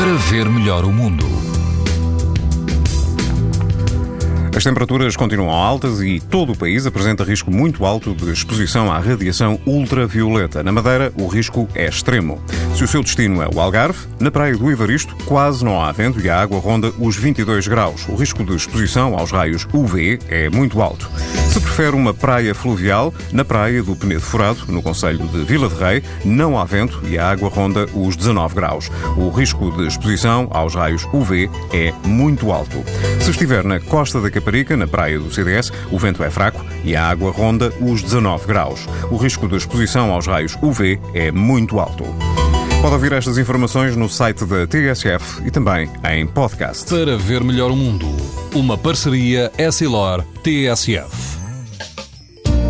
para ver melhor o mundo. As temperaturas continuam altas e todo o país apresenta risco muito alto de exposição à radiação ultravioleta. Na Madeira, o risco é extremo. Se o seu destino é o Algarve, na praia do Ivaristo quase não há vento e a água ronda os 22 graus. O risco de exposição aos raios UV é muito alto. Se prefere uma praia fluvial, na praia do Penedo Furado, no Conselho de Vila de Rei, não há vento e a água ronda os 19 graus. O risco de exposição aos raios UV é muito alto. Se estiver na costa da Caparica, na praia do CDS, o vento é fraco e a água ronda os 19 graus. O risco de exposição aos raios UV é muito alto. Pode ouvir estas informações no site da TSF e também em podcast. Para ver melhor o mundo, uma parceria Essilor-TSF.